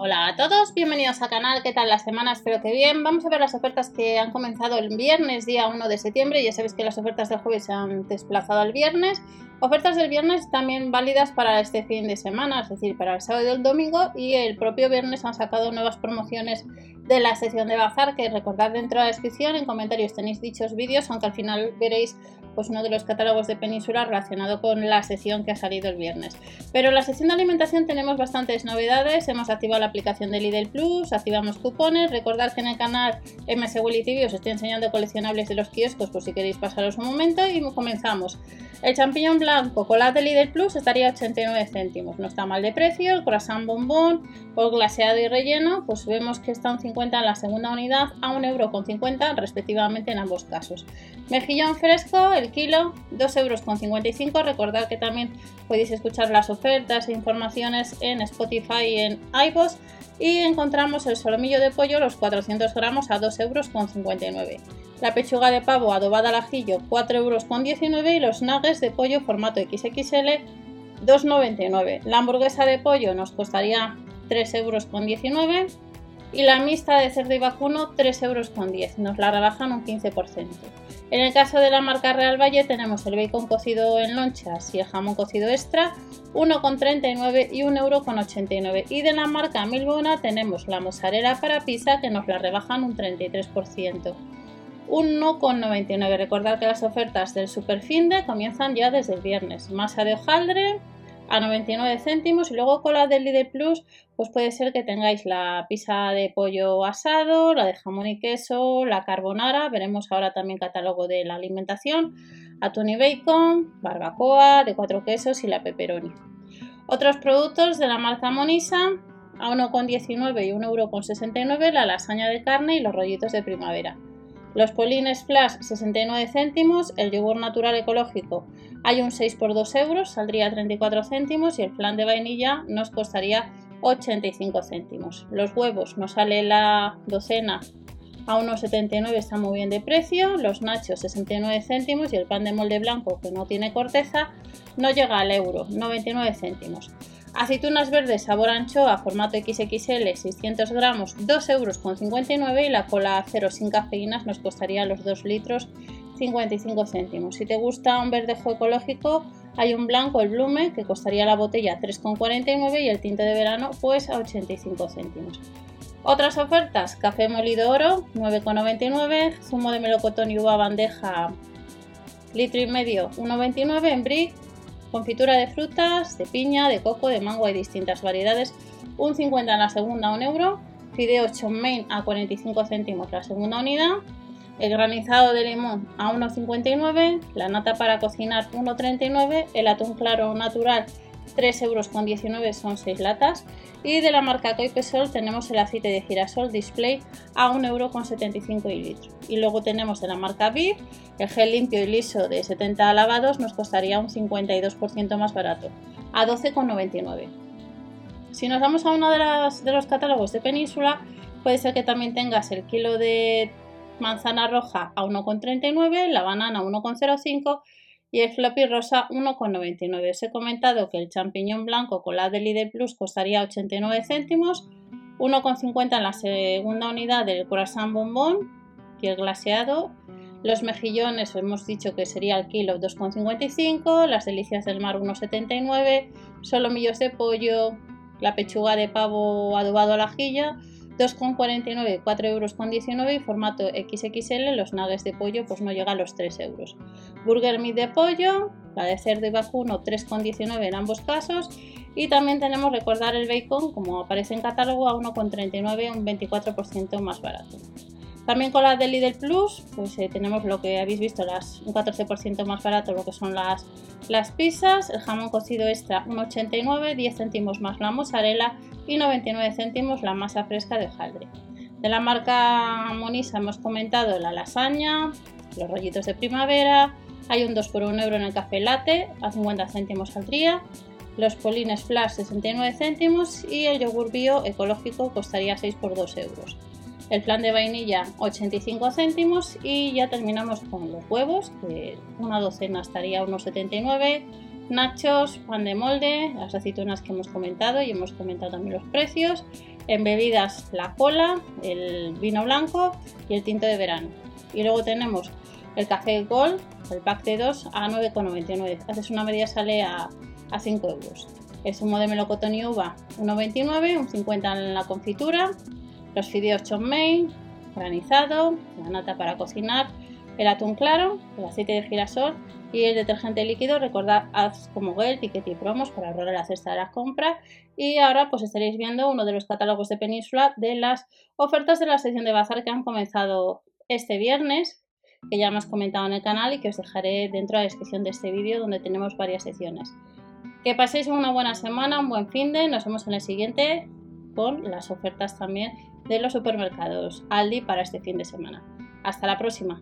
Hola a todos, bienvenidos al canal, ¿qué tal la semana? Espero que bien. Vamos a ver las ofertas que han comenzado el viernes, día 1 de septiembre. Ya sabéis que las ofertas del jueves se han desplazado al viernes. Ofertas del viernes también válidas para este fin de semana, es decir, para el sábado y el domingo. Y el propio viernes han sacado nuevas promociones de la sesión de bazar, que recordad dentro de la descripción, en comentarios tenéis dichos vídeos, aunque al final veréis pues uno de los catálogos de Península relacionado con la sesión que ha salido el viernes. Pero en la sesión de alimentación tenemos bastantes novedades, hemos activado la aplicación de Lidl Plus, activamos cupones, recordad que en el canal MS Willy TV os estoy enseñando coleccionables de los kioscos por si queréis pasaros un momento y comenzamos. El champiñón blanco con la de Lidl Plus estaría a 89 céntimos, no está mal de precio, el croissant bombón o glaseado y relleno, pues vemos que están 50 1,50 en la segunda unidad a 1,50€ respectivamente en ambos casos. Mejillón fresco, el kilo, 2,55€. Recordad que también podéis escuchar las ofertas e informaciones en Spotify y en iVoox. Y encontramos el solomillo de pollo, los 400 gramos, a 2,59€. La pechuga de pavo adobada al ajillo, 4,19€ y los nuggets de pollo formato XXL, 2,99€. La hamburguesa de pollo nos costaría 3,19 euros y la mixta de cerdo y vacuno 3,10 euros. Nos la rebajan un 15%. En el caso de la marca Real Valle tenemos el bacon cocido en lonchas y el jamón cocido extra 1,39 y 1,89 Y de la marca Milbona tenemos la mozzarella para pizza que nos la rebajan un 33%. 1,99. Recordad que las ofertas del Superfinde comienzan ya desde el viernes. Masa de hojaldre a 99 céntimos y luego con la del Lidl Plus pues puede ser que tengáis la pizza de pollo asado, la de jamón y queso, la carbonara, veremos ahora también catálogo de la alimentación, atún y bacon, barbacoa de cuatro quesos y la pepperoni. Otros productos de la marca Monisa a 1,19 y 1,69€ la lasaña de carne y los rollitos de primavera. Los polines flash 69 céntimos, el yogur natural ecológico hay un 6 por 2 euros, saldría 34 céntimos y el flan de vainilla nos costaría 85 céntimos. Los huevos nos sale la docena a 1,79 está muy bien de precio, los nachos 69 céntimos y el pan de molde blanco que no tiene corteza no llega al euro, 99 céntimos. Aceitunas verdes sabor anchoa, formato XXL, 600 gramos, 2,59 euros y la cola cero sin cafeínas nos costaría los 2 litros 55 céntimos. Si te gusta un verdejo ecológico, hay un blanco, el Blume, que costaría la botella 3,49 y el tinte de verano pues a 85 céntimos. Otras ofertas, café molido oro 9,99, zumo de melocotón y uva bandeja litro y medio 1,29 en brick Confitura de frutas, de piña, de coco, de mango, hay distintas variedades. Un 50 en la segunda, un euro. Fideo main a 45 céntimos la segunda unidad. El granizado de limón a 1,59. La nata para cocinar 1,39. El atún claro natural 3,19 euros son 6 latas. Y de la marca Coipesol tenemos el aceite de girasol display a 1,75 euro el litro. Y luego tenemos de la marca Viv el gel limpio y liso de 70 lavados nos costaría un 52% más barato, a 12,99. Si nos vamos a uno de, de los catálogos de Península, puede ser que también tengas el kilo de manzana roja a 1,39, la banana a 1,05 y el floppy rosa 1,99. Os he comentado que el champiñón blanco con la Deli de Plus costaría 89 céntimos, 1,50 en la segunda unidad del croissant bombón y el glaseado. Los mejillones hemos dicho que sería el kilo 2,55, las delicias del mar 1,79, solomillos de pollo, la pechuga de pavo adobado a la ajilla 2,49, 4,19 euros y formato XXL, los nuggets de pollo pues no llega a los 3 euros. Burger meat de pollo, la de cerdo y vacuno 3,19 en ambos casos y también tenemos recordar el bacon como aparece en catálogo a 1,39, un 24% más barato. También con la de Lidl Plus, pues eh, tenemos lo que habéis visto, las, un 14% más barato lo que son las, las pizzas, el jamón cocido extra 1,89, 10 céntimos más la mozzarella y 99 céntimos la masa fresca de hojaldre. De la marca Monisa hemos comentado la lasaña, los rollitos de primavera, hay un 2 por 1 euro en el café latte a 50 céntimos al día, los polines flash 69 céntimos y el yogur bio ecológico costaría 6 por 2 euros el flan de vainilla 85 céntimos y ya terminamos con los huevos, que una docena estaría unos 79, nachos, pan de molde, las aceitunas que hemos comentado y hemos comentado también los precios, En bebidas, la cola, el vino blanco y el tinto de verano. Y luego tenemos el café Gold, el pack de 2 a 9,99. Haces una media sale a, a 5 euros. El zumo de melocotón y uva 1,29, un 50 en la confitura, los fideos chon mein, granizado, la nata para cocinar, el atún claro, el aceite de girasol y el detergente líquido. Recordad, haz como Gel, ticket y promos para ahorrar la cesta de las compras. Y ahora pues estaréis viendo uno de los catálogos de Península de las ofertas de la sección de bazar que han comenzado este viernes, que ya hemos comentado en el canal y que os dejaré dentro de la descripción de este vídeo donde tenemos varias secciones. Que paséis una buena semana, un buen fin de, nos vemos en el siguiente con las ofertas también de los supermercados Aldi para este fin de semana. Hasta la próxima.